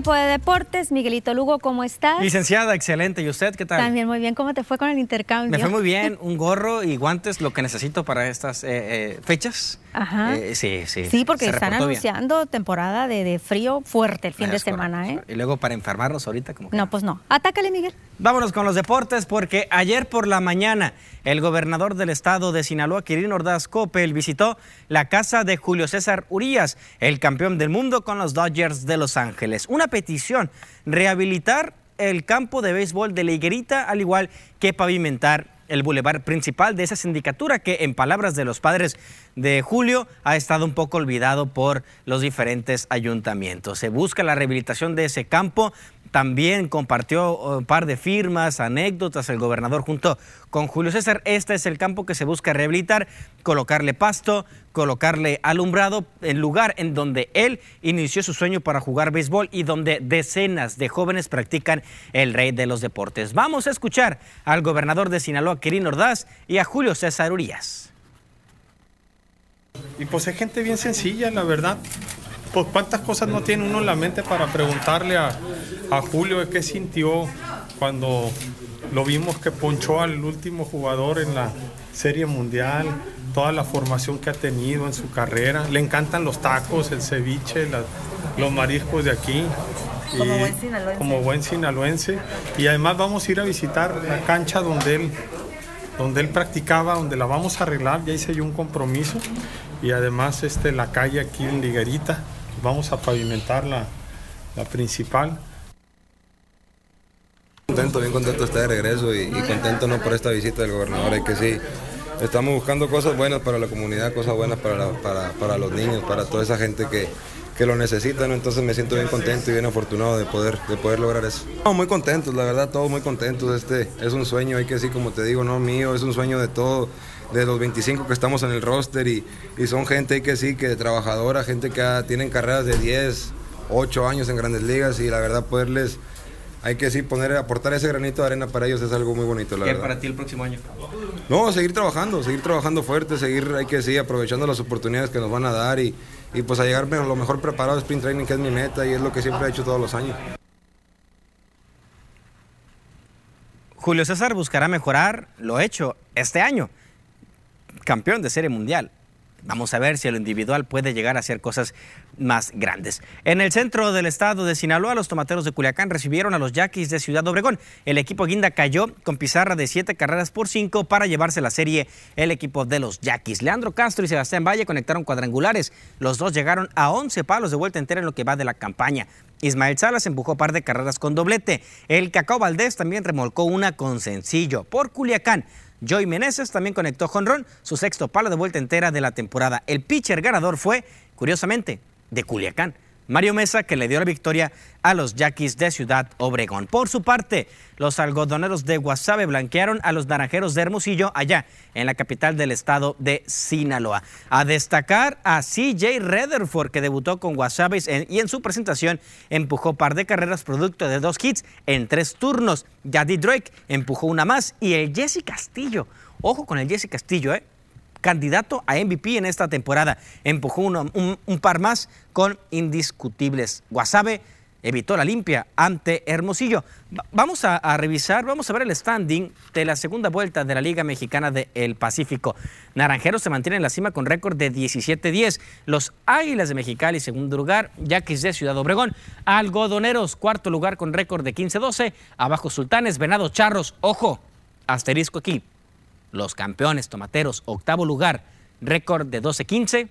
Tiempo de deportes. Miguelito Lugo, ¿cómo estás? Licenciada, excelente. ¿Y usted qué tal? También muy bien. ¿Cómo te fue con el intercambio? Me fue muy bien. Un gorro y guantes, lo que necesito para estas eh, eh, fechas. Ajá. Eh, sí, sí. Sí, porque se están bien. anunciando temporada de, de frío fuerte el fin de correcto. semana, ¿eh? Y luego para enfermarnos ahorita como que No, pues no. Atácale, Miguel. Vámonos con los deportes porque ayer por la mañana el gobernador del estado de Sinaloa, Quirino Ordaz Coppel, visitó la casa de Julio César Urías, el campeón del mundo con los Dodgers de Los Ángeles. Una petición, rehabilitar el campo de béisbol de la Higuerita, al igual que pavimentar el bulevar principal de esa sindicatura que, en palabras de los padres de Julio, ha estado un poco olvidado por los diferentes ayuntamientos. Se busca la rehabilitación de ese campo. También compartió uh, un par de firmas, anécdotas, el gobernador junto con Julio César. Este es el campo que se busca rehabilitar, colocarle pasto, colocarle alumbrado, el lugar en donde él inició su sueño para jugar béisbol y donde decenas de jóvenes practican el rey de los deportes. Vamos a escuchar al gobernador de Sinaloa, Quirino Ordaz, y a Julio César Urías. Y pues es gente bien sencilla, la verdad. Pues cuántas cosas no tiene uno en la mente para preguntarle a, a Julio de qué sintió cuando lo vimos que ponchó al último jugador en la Serie Mundial, toda la formación que ha tenido en su carrera. Le encantan los tacos, el ceviche, la- los mariscos de aquí. Como buen sinaloense. Como buen sinaloense. Y además vamos a ir a visitar la cancha donde él donde él practicaba, donde la vamos a arreglar, ya hice yo un compromiso y además este, la calle aquí en Liguerita, vamos a pavimentar la, la principal. Contento, bien contento de estar de regreso y, y contento no por esta visita del gobernador, es que sí, estamos buscando cosas buenas para la comunidad, cosas buenas para, para, para los niños, para toda esa gente que, que lo necesita, ¿no? entonces me siento bien contento y bien afortunado de poder, de poder lograr eso. No, muy contentos, la verdad, todos muy contentos, este es un sueño, hay que sí, como te digo, no mío, es un sueño de todo, de los 25 que estamos en el roster y, y son gente hay que sí, que trabajadora, gente que ha- tienen carreras de 10, 8 años en grandes ligas y la verdad poderles hay que sí poner, aportar ese granito de arena para ellos es algo muy bonito, la ¿Qué verdad. para ti el próximo año? No, seguir trabajando, seguir trabajando fuerte, seguir, hay que sí, aprovechando las oportunidades que nos van a dar y, y pues a llegar lo mejor preparado a sprint training, que es mi meta y es lo que siempre he hecho todos los años. Julio César buscará mejorar lo hecho este año. Campeón de Serie Mundial. Vamos a ver si lo individual puede llegar a hacer cosas más grandes. En el centro del estado de Sinaloa, los tomateros de Culiacán recibieron a los Yaquis de Ciudad Obregón. El equipo Guinda cayó con pizarra de siete carreras por cinco para llevarse la serie el equipo de los Yaquis. Leandro Castro y Sebastián Valle conectaron cuadrangulares. Los dos llegaron a 11 palos de vuelta entera en lo que va de la campaña. Ismael Salas empujó par de carreras con doblete. El Cacao Valdés también remolcó una con sencillo. Por Culiacán, Joey Meneses también conectó jonrón, su sexto palo de vuelta entera de la temporada. El pitcher ganador fue, curiosamente, de Culiacán. Mario Mesa, que le dio la victoria a los Yaquis de Ciudad Obregón. Por su parte, los algodoneros de Guasave blanquearon a los naranjeros de Hermosillo, allá en la capital del estado de Sinaloa. A destacar a CJ Rutherford, que debutó con Guasave y en su presentación empujó par de carreras producto de dos hits en tres turnos. Yadi Drake empujó una más y el Jesse Castillo. Ojo con el Jesse Castillo, ¿eh? Candidato a MVP en esta temporada. Empujó un, un par más con indiscutibles. Guasave evitó la limpia ante Hermosillo. Va- Vamos a, revisar, vamos a ver el standing de la segunda vuelta de la Liga Mexicana del Pacífico. Naranjeros se mantiene en la cima con récord de 17-10. Los Águilas de Mexicali, segundo lugar. Yaquis de Ciudad Obregón. Algodoneros, cuarto lugar con récord de 15-12. Abajo Sultanes, Venados Charros. Ojo, asterisco aquí. Los campeones tomateros, octavo lugar, récord de 12-15.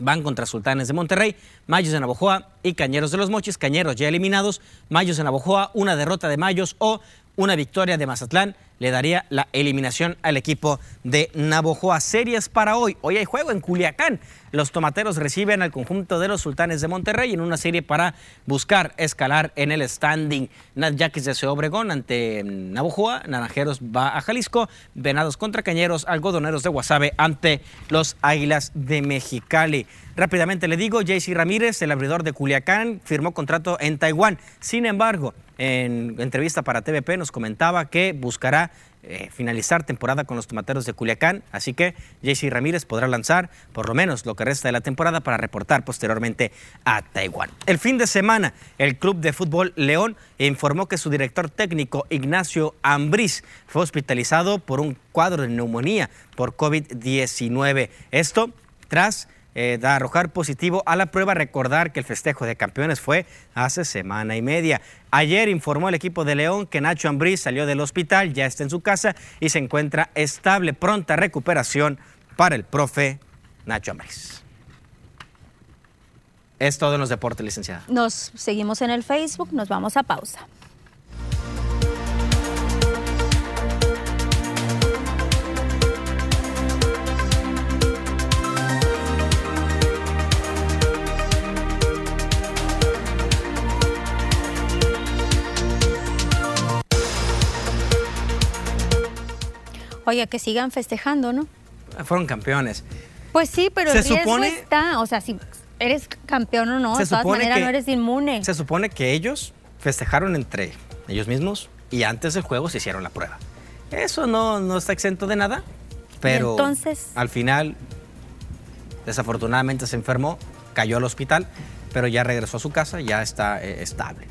Van contra Sultanes de Monterrey, Mayos de Navojoa y Cañeros de los Mochis. Cañeros ya eliminados, Mayos de Navojoa, una derrota de Mayos o una victoria de Mazatlán le daría la eliminación al equipo de Navojoa. Series para hoy. Hoy hay juego en Culiacán. Los tomateros reciben al conjunto de los Sultanes de Monterrey en una serie para buscar escalar en el standing. Nat Yaquis de Obregón ante Navojoa, Naranjeros va a Jalisco, Venados contra Cañeros, Algodoneros de Guasave ante los Águilas de Mexicali. Rápidamente le digo, JC Ramírez, el abridor de Culiacán, firmó contrato en Taiwán. Sin embargo, en entrevista para TVP nos comentaba que buscará eh, finalizar temporada con los tomateros de Culiacán, así que JC Ramírez podrá lanzar por lo menos lo que resta de la temporada para reportar posteriormente a Taiwán. El fin de semana, el Club de Fútbol León informó que su director técnico Ignacio Ambriz fue hospitalizado por un cuadro de neumonía por COVID-19. Esto tras eh, de arrojar positivo a la prueba. Recordar que el festejo de campeones fue hace semana y media. Ayer informó el equipo de León que Nacho Ambriz salió del hospital, ya está en su casa y se encuentra estable. Pronta recuperación para el profe Nacho Ambriz. Es todo en los deportes, licenciada. Nos seguimos en el Facebook, nos vamos a pausa. Oye, que sigan festejando, ¿no? Fueron campeones. Pues sí, pero se el riesgo supone, está, o sea, si eres campeón o no, de todas maneras que- no eres inmune. Se supone que ellos festejaron entre ellos mismos y antes del juego se hicieron la prueba. Eso no, no está exento de nada, pero entonces? al final desafortunadamente se enfermó, cayó al hospital, pero ya regresó a su casa, ya está eh, estable.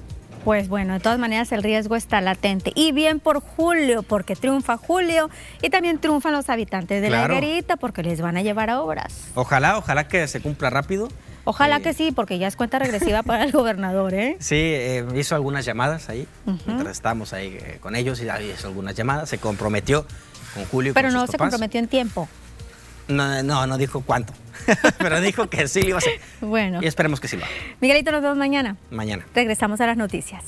Pues bueno, de todas maneras el riesgo está latente. Y bien por Julio, porque triunfa Julio y también triunfan los habitantes de Claro. la Higuerita porque les van a llevar a obras. Ojalá, ojalá que se cumpla rápido. Ojalá Eh, que sí, porque ya es cuenta regresiva para el gobernador, ¿eh? Sí, eh, hizo algunas llamadas ahí, Ujú. mientras estábamos ahí eh, con ellos, y hizo algunas llamadas, se comprometió con Julio y Pero con no sus se papás. comprometió en tiempo. No, no, no dijo cuánto, pero dijo que sí lo iba a hacer. Bueno, Y esperemos que sí lo haga. Miguelito, nos vemos mañana. Mañana. Regresamos a las noticias.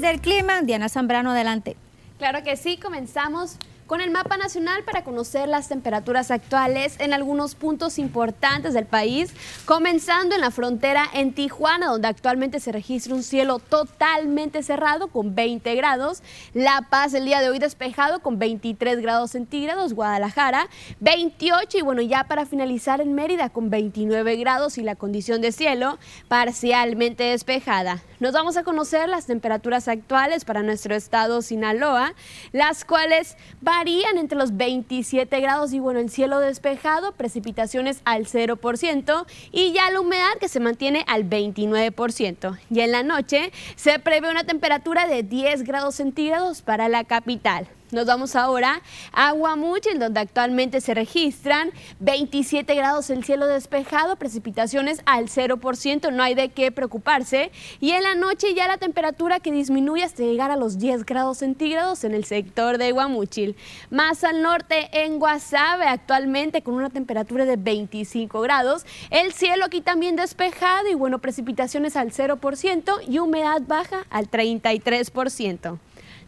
Condiciones del clima, Diana Zambrano, adelante. Claro que sí, comenzamos con el mapa nacional para conocer las temperaturas actuales en algunos puntos importantes del país, comenzando en la frontera en Tijuana, donde actualmente se registra un cielo totalmente cerrado con 20 grados, La Paz el día de hoy despejado con 23 grados centígrados, Guadalajara 28 y bueno, ya para finalizar en Mérida con 29 grados y la condición de cielo parcialmente despejada. Nos vamos a conocer las temperaturas actuales para nuestro estado Sinaloa, las cuales varían entre los 27 grados. Y bueno, el cielo despejado, precipitaciones al 0% y ya la humedad que se mantiene al 29%. Y en la noche se prevé una temperatura de 10 grados centígrados para la capital. Nos vamos ahora a Guamuchil, donde actualmente se registran 27 grados el cielo despejado, precipitaciones al 0%, no hay de qué preocuparse. Y en la noche ya la temperatura que disminuye hasta llegar a los 10 grados centígrados en el sector de Guamuchil. Más al norte, en Guasave, actualmente con una temperatura de 25 grados. El cielo aquí también despejado y bueno, precipitaciones al 0% y humedad baja al 33%.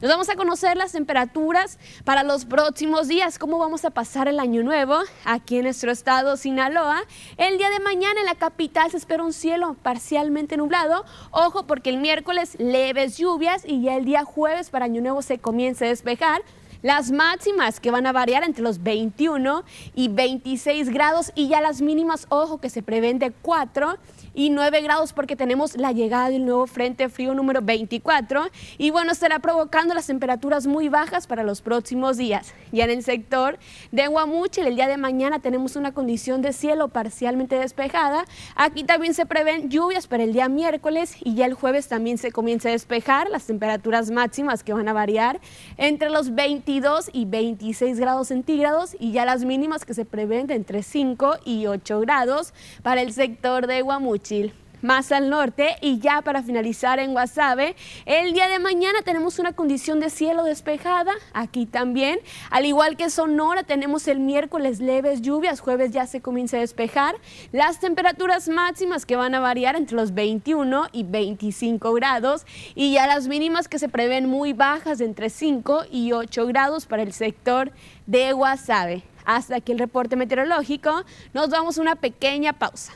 Nos vamos a conocer las temperaturas para los próximos días, cómo vamos a pasar el año nuevo aquí en nuestro estado Sinaloa. El día de mañana en la capital se espera un cielo parcialmente nublado. Ojo porque el miércoles leves lluvias y ya el día jueves para año nuevo se comienza a despejar. Las máximas que van a variar entre los 21 y 26 grados y ya las mínimas, ojo, que se prevén de 4 y 9 grados porque tenemos la llegada del nuevo frente frío número 24 y bueno, estará provocando las temperaturas muy bajas para los próximos días. Ya en el sector de Guamuchil el día de mañana tenemos una condición de cielo parcialmente despejada. Aquí también se prevén lluvias para el día miércoles y ya el jueves también se comienza a despejar las temperaturas máximas que van a variar entre los 22 y 26 grados centígrados y ya las mínimas que se prevén de entre 5 y 8 grados para el sector de Guamuchil más al norte y ya para finalizar en Guasave, el día de mañana tenemos una condición de cielo despejada, aquí también, al igual que Sonora tenemos el miércoles leves lluvias, jueves ya se comienza a despejar, las temperaturas máximas que van a variar entre los 21 y 25 grados y ya las mínimas que se prevén muy bajas entre 5 y 8 grados para el sector de Guasave. Hasta aquí el reporte meteorológico, nos damos una pequeña pausa.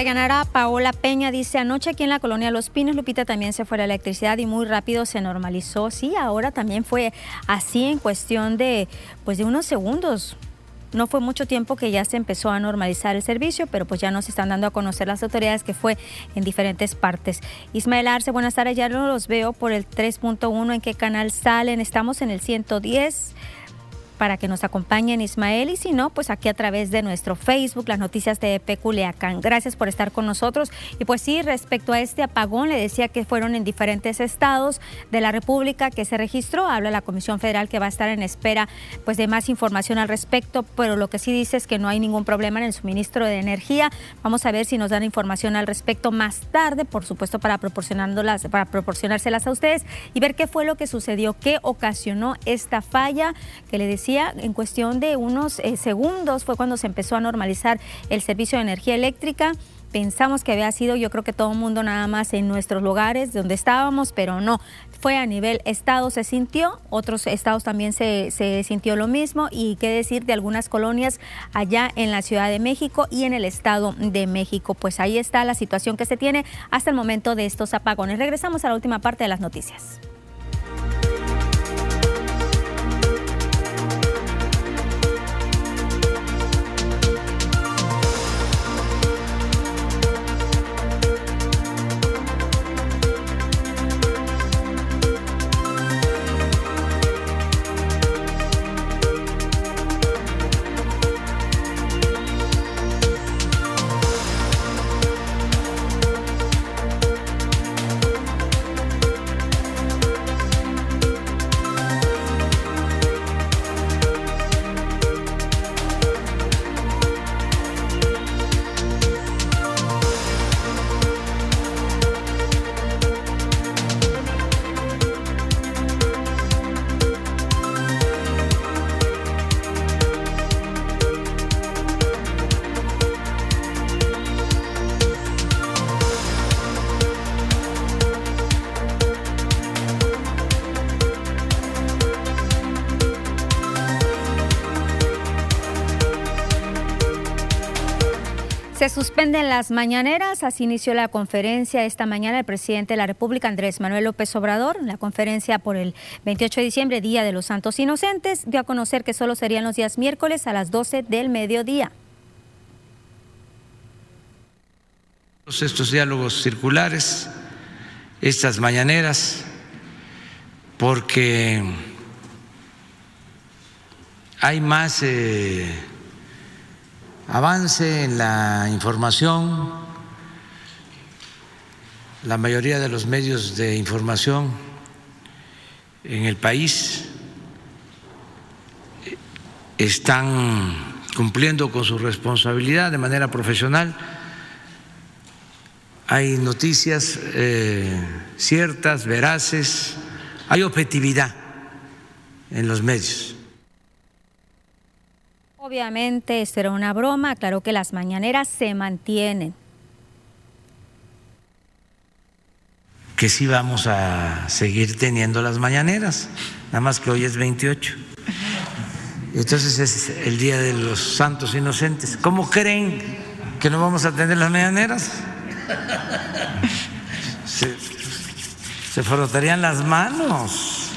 Dayanara Paola Peña dice, anoche aquí en la colonia Los Pinos, Lupita, también se fue la electricidad y muy rápido se normalizó. Sí, ahora también fue así en cuestión de, pues de unos segundos. No fue mucho tiempo que ya se empezó a normalizar el servicio, pero pues ya nos están dando a conocer las autoridades que fue en diferentes partes. Ismael Arce, buenas tardes, ya no los veo por el 3.1, ¿en qué canal salen? Estamos en el 110 para que nos acompañen Ismael y si no, pues aquí a través de nuestro Facebook, las noticias de Peculiacán. Gracias por estar con nosotros. Y pues sí, respecto a este apagón, le decía que fueron en diferentes estados de la República que se registró. Habla la Comisión Federal que va a estar en espera pues de más información al respecto, pero lo que sí dice es que no hay ningún problema en el suministro de energía. Vamos a ver si nos dan información al respecto más tarde, por supuesto para proporcionándolas, para proporcionárselas a ustedes y ver qué fue lo que sucedió, qué ocasionó esta falla que le decía en cuestión de unos eh, segundos fue cuando se empezó a normalizar el servicio de energía eléctrica. Pensamos que había sido, yo creo que todo el mundo nada más en nuestros lugares donde estábamos, pero no. Fue a nivel estado, se sintió, otros estados también se, se sintió lo mismo y qué decir de algunas colonias allá en la Ciudad de México y en el Estado de México. Pues ahí está la situación que se tiene hasta el momento de estos apagones. Regresamos a la última parte de las noticias. Suspenden las mañaneras, así inició la conferencia esta mañana el presidente de la República, Andrés Manuel López Obrador. La conferencia por el 28 de diciembre, Día de los Santos Inocentes, dio a conocer que solo serían los días miércoles a las 12 del mediodía. Estos diálogos circulares, estas mañaneras, porque hay más... Eh, avance en la información. La mayoría de los medios de información en el país están cumpliendo con su responsabilidad de manera profesional. Hay noticias eh, ciertas, veraces, hay objetividad en los medios. Obviamente esto era una broma, aclaró que las mañaneras se mantienen. Que sí vamos a seguir teniendo las mañaneras, nada más que hoy es 28. Entonces es el Día de los Santos Inocentes. ¿Cómo creen que no vamos a tener las mañaneras? Se, se frotarían las manos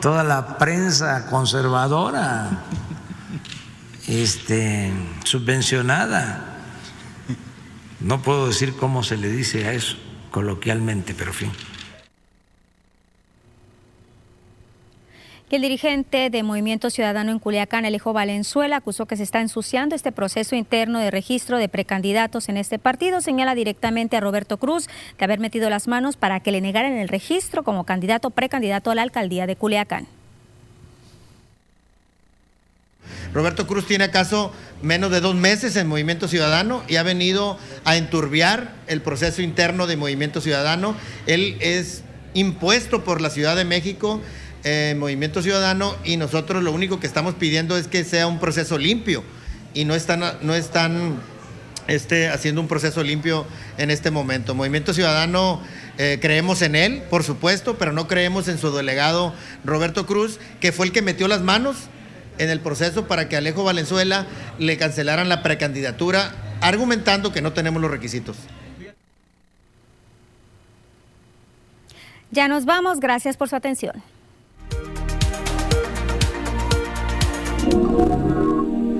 toda la prensa conservadora este, subvencionada. No puedo decir cómo se le dice a eso coloquialmente, pero fin. el dirigente de Movimiento Ciudadano en Culiacán, Alejo Valenzuela, acusó que se está ensuciando este proceso interno de registro de precandidatos en este partido. Señala directamente a Roberto Cruz de haber metido las manos para que le negaran el registro como candidato precandidato a la alcaldía de Culiacán. Roberto Cruz tiene acaso menos de dos meses en Movimiento Ciudadano y ha venido a enturbiar el proceso interno de Movimiento Ciudadano. Él es impuesto por la Ciudad de México en Movimiento Ciudadano y nosotros lo único que estamos pidiendo es que sea un proceso limpio y no están, no están este, haciendo un proceso limpio en este momento. Movimiento Ciudadano eh, creemos en él, por supuesto, pero no creemos en su delegado Roberto Cruz, que fue el que metió las manos en el proceso para que Alejo Valenzuela le cancelaran la precandidatura, argumentando que no tenemos los requisitos. Ya nos vamos, gracias por su atención.